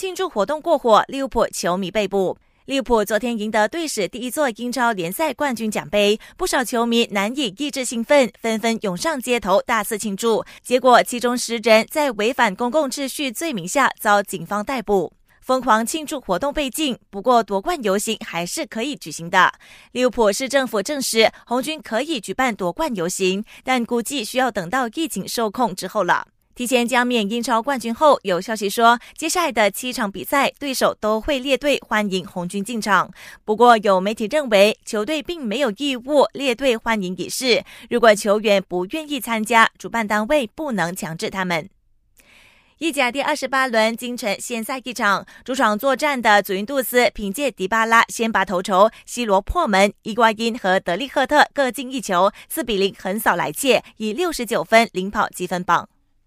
庆祝活动过火，利物浦球迷被捕。利物浦昨天赢得队史第一座英超联赛冠军奖杯，不少球迷难以抑制兴奋，纷纷涌上街头大肆庆祝。结果，其中十人在违反公共秩序罪名下遭警方逮捕。疯狂庆祝活动被禁，不过夺冠游行还是可以举行的。利物浦市政府证实，红军可以举办夺冠游行，但估计需要等到疫情受控之后了。提前加冕英超冠军后，有消息说，接下来的七场比赛，对手都会列队欢迎红军进场。不过，有媒体认为，球队并没有义务列队欢迎仪式。如果球员不愿意参加，主办单位不能强制他们。意甲第二十八轮京城现赛一场，主场作战的祖云杜斯凭借迪巴拉先拔头筹，C 罗破门，伊瓜因和德利赫特各进一球，四比零横扫莱切，以六十九分领跑积分榜。